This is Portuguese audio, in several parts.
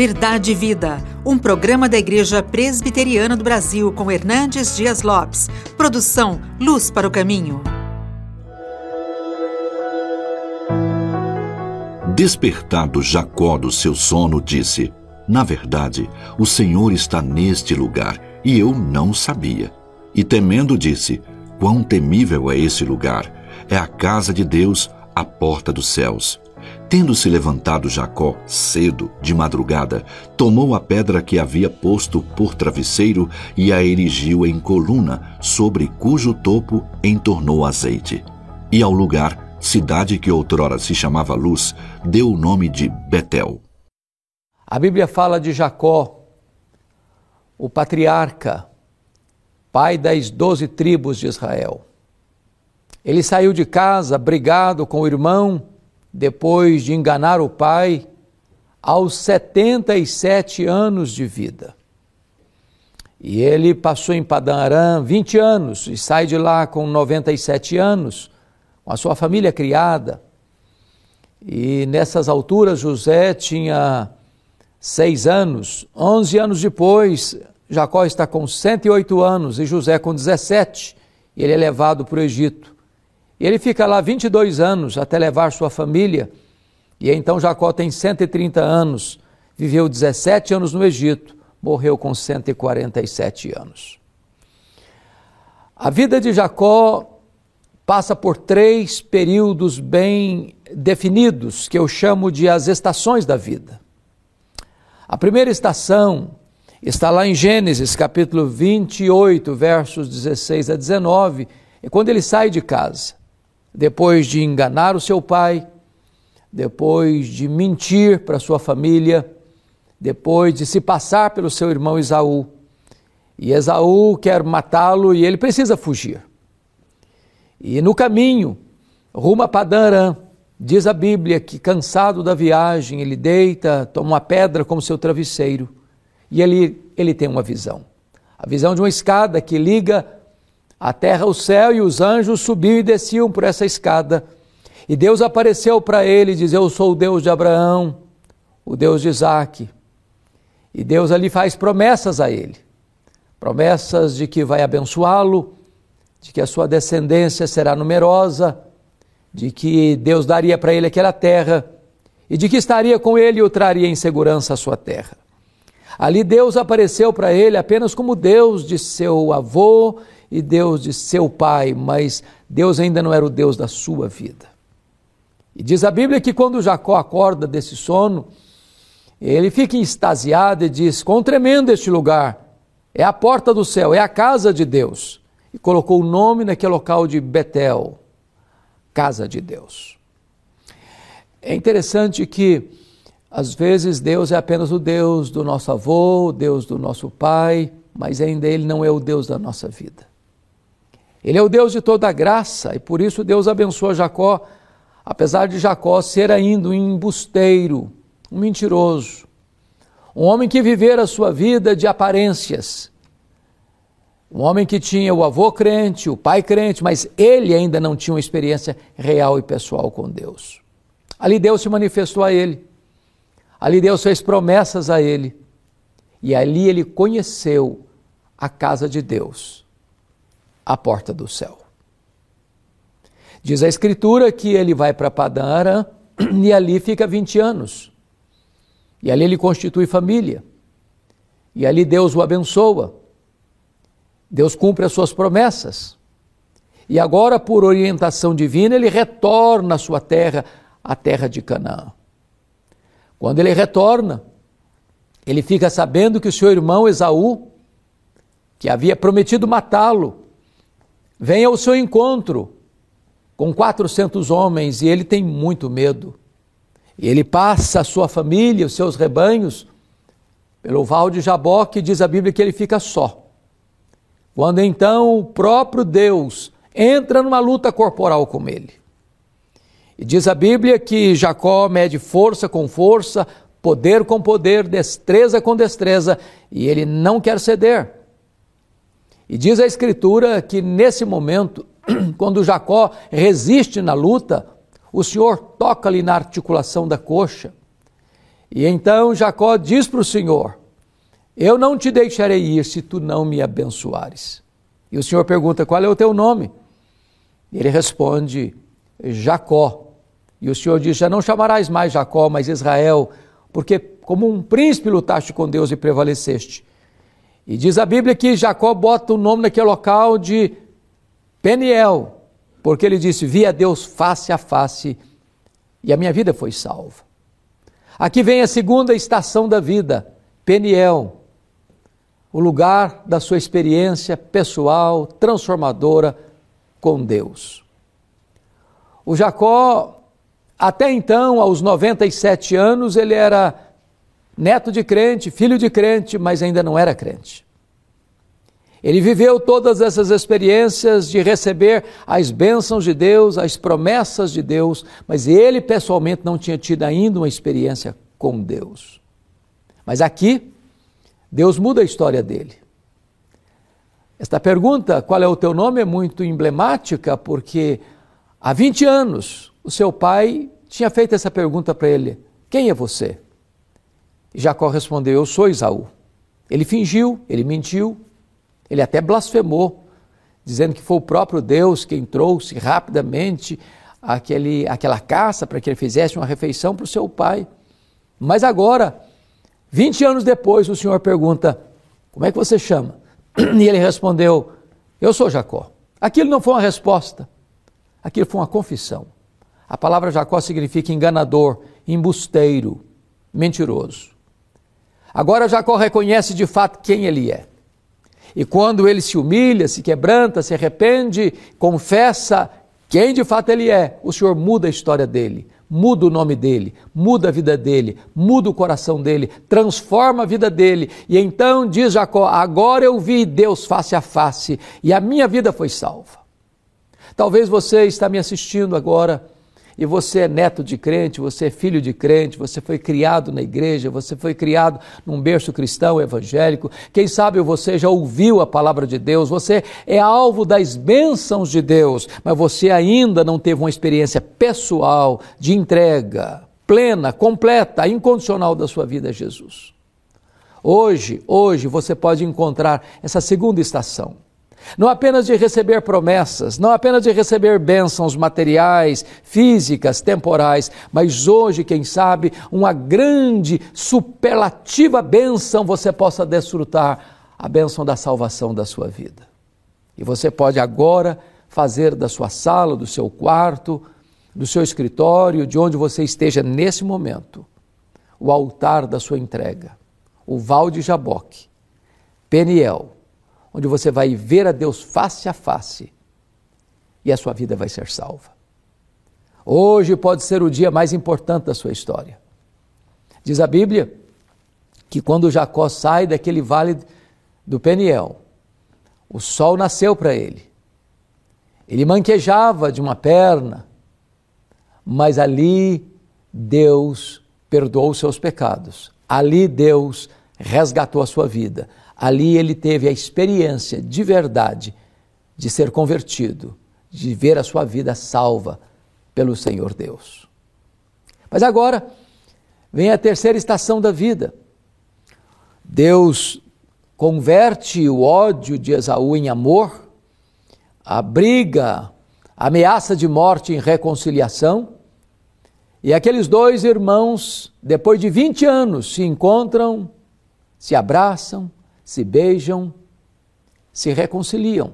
Verdade e Vida, um programa da Igreja Presbiteriana do Brasil com Hernandes Dias Lopes. Produção Luz para o Caminho. Despertado Jacó do seu sono, disse: Na verdade, o Senhor está neste lugar e eu não sabia. E temendo, disse: Quão temível é esse lugar! É a casa de Deus, a porta dos céus. Tendo-se levantado Jacó cedo, de madrugada, tomou a pedra que havia posto por travesseiro e a erigiu em coluna, sobre cujo topo entornou azeite. E ao lugar, cidade que outrora se chamava Luz, deu o nome de Betel. A Bíblia fala de Jacó, o patriarca, pai das doze tribos de Israel. Ele saiu de casa brigado com o irmão depois de enganar o pai, aos 77 anos de vida. E ele passou em Padã Aram 20 anos e sai de lá com 97 anos, com a sua família criada. E nessas alturas José tinha seis anos. Onze anos depois, Jacó está com 108 anos e José com 17. E ele é levado para o Egito. E ele fica lá 22 anos até levar sua família. E então Jacó tem 130 anos, viveu 17 anos no Egito, morreu com 147 anos. A vida de Jacó passa por três períodos bem definidos, que eu chamo de as estações da vida. A primeira estação está lá em Gênesis, capítulo 28, versos 16 a 19, é quando ele sai de casa depois de enganar o seu pai, depois de mentir para sua família, depois de se passar pelo seu irmão Esaú. E Esaú quer matá-lo e ele precisa fugir. E no caminho, rumo a Padarã, diz a Bíblia que cansado da viagem, ele deita, toma uma pedra como seu travesseiro e ele, ele tem uma visão. A visão de uma escada que liga a terra, o céu e os anjos subiam e desciam por essa escada. E Deus apareceu para ele e diz: Eu sou o Deus de Abraão, o Deus de Isaac. E Deus ali faz promessas a ele promessas de que vai abençoá-lo, de que a sua descendência será numerosa, de que Deus daria para ele aquela terra e de que estaria com ele e o traria em segurança à sua terra. Ali Deus apareceu para ele apenas como Deus de seu avô e Deus de seu pai, mas Deus ainda não era o Deus da sua vida. E diz a Bíblia que quando Jacó acorda desse sono, ele fica extasiado e diz: Quão tremendo este lugar! É a porta do céu, é a casa de Deus. E colocou o nome naquele local de Betel, casa de Deus. É interessante que, às vezes, Deus é apenas o Deus do nosso avô, o Deus do nosso pai, mas ainda Ele não é o Deus da nossa vida. Ele é o Deus de toda graça e por isso Deus abençoa Jacó, apesar de Jacó ser ainda um embusteiro, um mentiroso, um homem que vivera a sua vida de aparências, um homem que tinha o avô crente, o pai crente, mas ele ainda não tinha uma experiência real e pessoal com Deus. Ali Deus se manifestou a ele, ali Deus fez promessas a ele, e ali ele conheceu a casa de Deus a porta do céu. Diz a Escritura que ele vai para Padã e ali fica 20 anos. E ali ele constitui família. E ali Deus o abençoa. Deus cumpre as suas promessas. E agora, por orientação divina, ele retorna à sua terra, a terra de Canaã. Quando ele retorna, ele fica sabendo que o seu irmão Esaú, que havia prometido matá-lo, vem ao seu encontro com 400 homens e ele tem muito medo. E ele passa a sua família, os seus rebanhos, pelo val de Jaboque, diz a Bíblia que ele fica só. Quando então o próprio Deus entra numa luta corporal com ele. E diz a Bíblia que Jacó mede força com força, poder com poder, destreza com destreza, e ele não quer ceder. E diz a Escritura que nesse momento, quando Jacó resiste na luta, o Senhor toca-lhe na articulação da coxa E então Jacó diz para o Senhor: Eu não te deixarei ir se tu não me abençoares. E o Senhor pergunta: Qual é o teu nome? E ele responde: Jacó. E o Senhor diz: Já não chamarás mais Jacó, mas Israel, porque como um príncipe lutaste com Deus e prevaleceste. E diz a Bíblia que Jacó bota o nome naquele local de Peniel, porque ele disse: Vi a Deus face a face e a minha vida foi salva. Aqui vem a segunda estação da vida, Peniel, o lugar da sua experiência pessoal, transformadora com Deus. O Jacó, até então, aos 97 anos, ele era neto de crente, filho de crente, mas ainda não era crente. Ele viveu todas essas experiências de receber as bênçãos de Deus, as promessas de Deus, mas ele pessoalmente não tinha tido ainda uma experiência com Deus. Mas aqui, Deus muda a história dele. Esta pergunta, qual é o teu nome, é muito emblemática, porque há 20 anos o seu pai tinha feito essa pergunta para ele: Quem é você? Jacó respondeu: Eu sou Isaú. Ele fingiu, ele mentiu, ele até blasfemou, dizendo que foi o próprio Deus quem trouxe rapidamente aquele, aquela caça para que ele fizesse uma refeição para o seu pai. Mas agora, 20 anos depois, o Senhor pergunta: Como é que você chama? E ele respondeu: Eu sou Jacó. Aquilo não foi uma resposta, aquilo foi uma confissão. A palavra Jacó significa enganador, embusteiro, mentiroso. Agora Jacó reconhece de fato quem ele é. E quando ele se humilha, se quebranta, se arrepende, confessa quem de fato ele é, o Senhor muda a história dele, muda o nome dele, muda a vida dele, muda o coração dele, transforma a vida dele. E então diz Jacó: Agora eu vi Deus face a face e a minha vida foi salva. Talvez você está me assistindo agora e você é neto de crente, você é filho de crente, você foi criado na igreja, você foi criado num berço cristão evangélico, quem sabe você já ouviu a palavra de Deus, você é alvo das bênçãos de Deus, mas você ainda não teve uma experiência pessoal de entrega plena, completa, incondicional da sua vida a Jesus. Hoje, hoje você pode encontrar essa segunda estação não apenas de receber promessas, não apenas de receber bênçãos materiais, físicas, temporais, mas hoje, quem sabe, uma grande, superlativa bênção você possa desfrutar a bênção da salvação da sua vida. E você pode agora fazer da sua sala, do seu quarto, do seu escritório, de onde você esteja nesse momento, o altar da sua entrega, o Val de Jaboque, Peniel onde você vai ver a Deus face a face e a sua vida vai ser salva. Hoje pode ser o dia mais importante da sua história. Diz a Bíblia que quando Jacó sai daquele vale do Peniel, o sol nasceu para ele. Ele manquejava de uma perna, mas ali Deus perdoou os seus pecados. Ali Deus resgatou a sua vida. Ali ele teve a experiência de verdade de ser convertido, de ver a sua vida salva pelo Senhor Deus. Mas agora vem a terceira estação da vida. Deus converte o ódio de Esaú em amor, a briga, a ameaça de morte em reconciliação. E aqueles dois irmãos, depois de 20 anos, se encontram, se abraçam, se beijam, se reconciliam.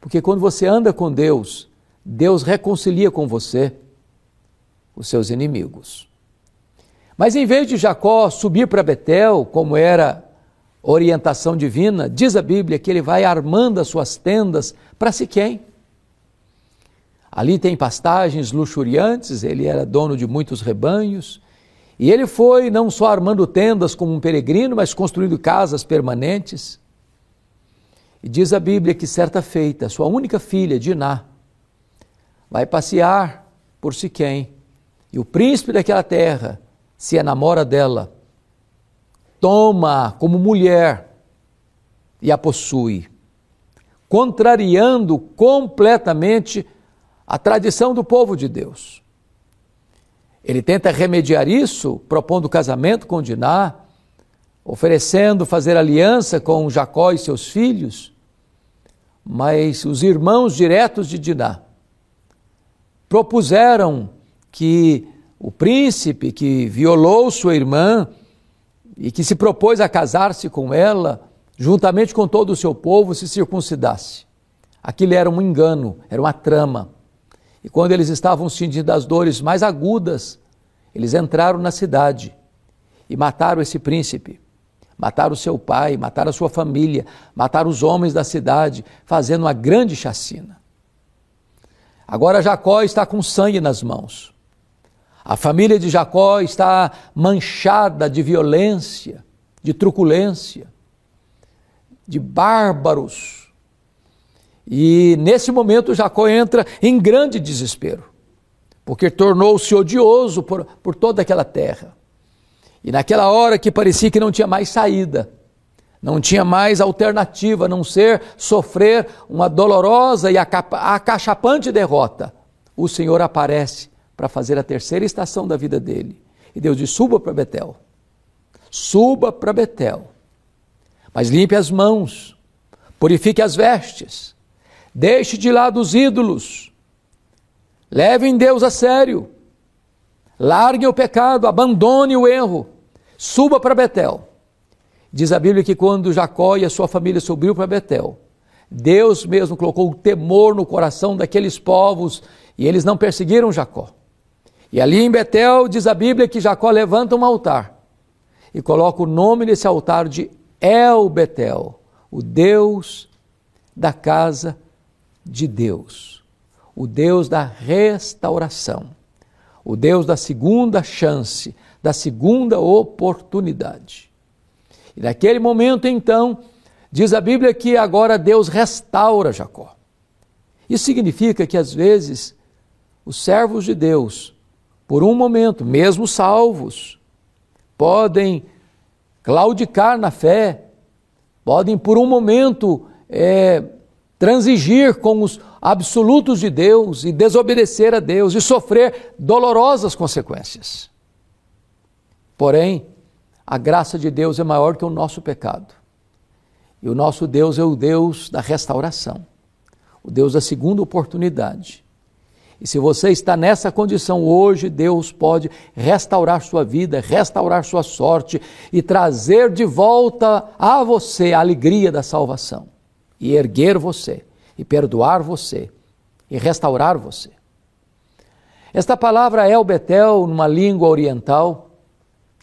Porque quando você anda com Deus, Deus reconcilia com você os seus inimigos. Mas em vez de Jacó subir para Betel, como era orientação divina, diz a Bíblia que ele vai armando as suas tendas para Siquém. Ali tem pastagens luxuriantes, ele era dono de muitos rebanhos, e ele foi não só armando tendas como um peregrino, mas construindo casas permanentes. E diz a Bíblia que certa feita, sua única filha, Diná, vai passear por Siquém, e o príncipe daquela terra se enamora dela, toma como mulher e a possui, contrariando completamente a tradição do povo de Deus. Ele tenta remediar isso, propondo casamento com Diná, oferecendo fazer aliança com Jacó e seus filhos, mas os irmãos diretos de Diná propuseram que o príncipe que violou sua irmã e que se propôs a casar-se com ela, juntamente com todo o seu povo, se circuncidasse. Aquilo era um engano, era uma trama. E quando eles estavam sentindo as dores mais agudas, eles entraram na cidade e mataram esse príncipe. Mataram seu pai, mataram a sua família, mataram os homens da cidade, fazendo uma grande chacina. Agora Jacó está com sangue nas mãos. A família de Jacó está manchada de violência, de truculência, de bárbaros. E nesse momento Jacó entra em grande desespero, porque tornou-se odioso por, por toda aquela terra. E naquela hora que parecia que não tinha mais saída, não tinha mais alternativa a não ser sofrer uma dolorosa e acachapante derrota, o Senhor aparece para fazer a terceira estação da vida dele. E Deus diz: suba para Betel. Suba para Betel. Mas limpe as mãos, purifique as vestes, deixe de lado os ídolos, levem Deus a sério, largue o pecado, abandone o erro, suba para Betel. Diz a Bíblia que quando Jacó e a sua família subiu para Betel, Deus mesmo colocou o temor no coração daqueles povos e eles não perseguiram Jacó. E ali em Betel diz a Bíblia que Jacó levanta um altar e coloca o nome desse altar de El Betel, o Deus da casa de Deus, o Deus da restauração, o Deus da segunda chance, da segunda oportunidade. E naquele momento então, diz a Bíblia que agora Deus restaura Jacó. Isso significa que às vezes os servos de Deus por um momento, mesmo salvos, podem claudicar na fé, podem por um momento é, transigir com os absolutos de Deus e desobedecer a Deus e sofrer dolorosas consequências. Porém, a graça de Deus é maior que o nosso pecado. E o nosso Deus é o Deus da restauração, o Deus da segunda oportunidade. E se você está nessa condição hoje, Deus pode restaurar sua vida, restaurar sua sorte e trazer de volta a você a alegria da salvação, e erguer você, e perdoar você, e restaurar você. Esta palavra El Betel, numa língua oriental,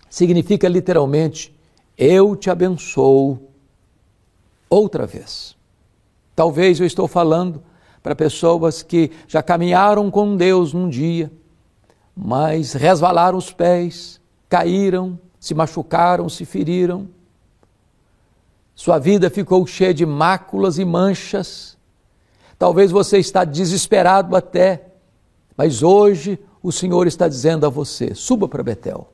significa literalmente: Eu te abençoo outra vez. Talvez eu estou falando para pessoas que já caminharam com Deus num dia, mas resvalaram os pés, caíram, se machucaram, se feriram. Sua vida ficou cheia de máculas e manchas. Talvez você está desesperado até, mas hoje o Senhor está dizendo a você: suba para Betel.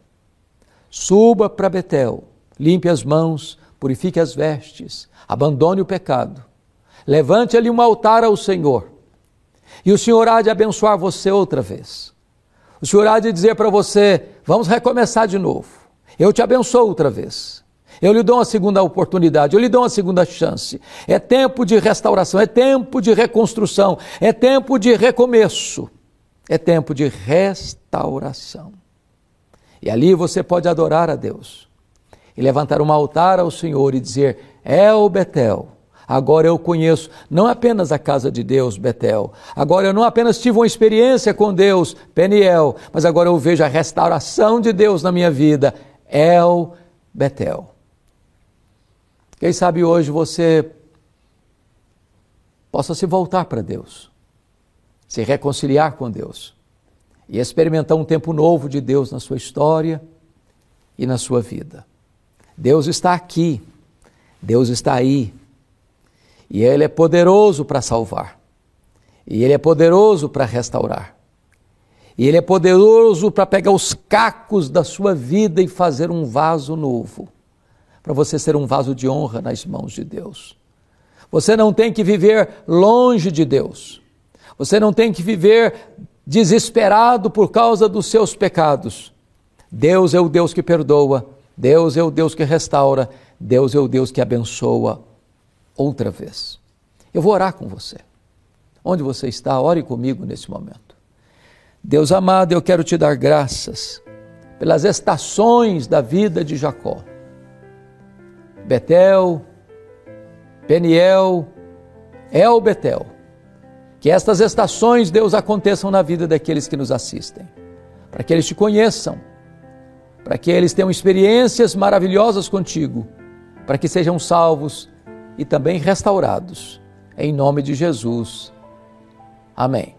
Suba para Betel, limpe as mãos, purifique as vestes, abandone o pecado Levante ali um altar ao Senhor. E o Senhor há de abençoar você outra vez. O Senhor há de dizer para você: vamos recomeçar de novo. Eu te abençoo outra vez. Eu lhe dou uma segunda oportunidade, eu lhe dou uma segunda chance. É tempo de restauração, é tempo de reconstrução, é tempo de recomeço, é tempo de restauração. E ali você pode adorar a Deus e levantar um altar ao Senhor e dizer: É o Betel Agora eu conheço não apenas a casa de Deus, Betel. Agora eu não apenas tive uma experiência com Deus, Peniel, mas agora eu vejo a restauração de Deus na minha vida, El Betel. Quem sabe hoje você possa se voltar para Deus, se reconciliar com Deus e experimentar um tempo novo de Deus na sua história e na sua vida. Deus está aqui, Deus está aí, e Ele é poderoso para salvar. E Ele é poderoso para restaurar. E Ele é poderoso para pegar os cacos da sua vida e fazer um vaso novo. Para você ser um vaso de honra nas mãos de Deus. Você não tem que viver longe de Deus. Você não tem que viver desesperado por causa dos seus pecados. Deus é o Deus que perdoa, Deus é o Deus que restaura, Deus é o Deus que abençoa outra vez. Eu vou orar com você. Onde você está, ore comigo nesse momento. Deus amado, eu quero te dar graças pelas estações da vida de Jacó. Betel, Peniel, El Betel. Que estas estações, Deus, aconteçam na vida daqueles que nos assistem, para que eles te conheçam, para que eles tenham experiências maravilhosas contigo, para que sejam salvos e também restaurados. Em nome de Jesus. Amém.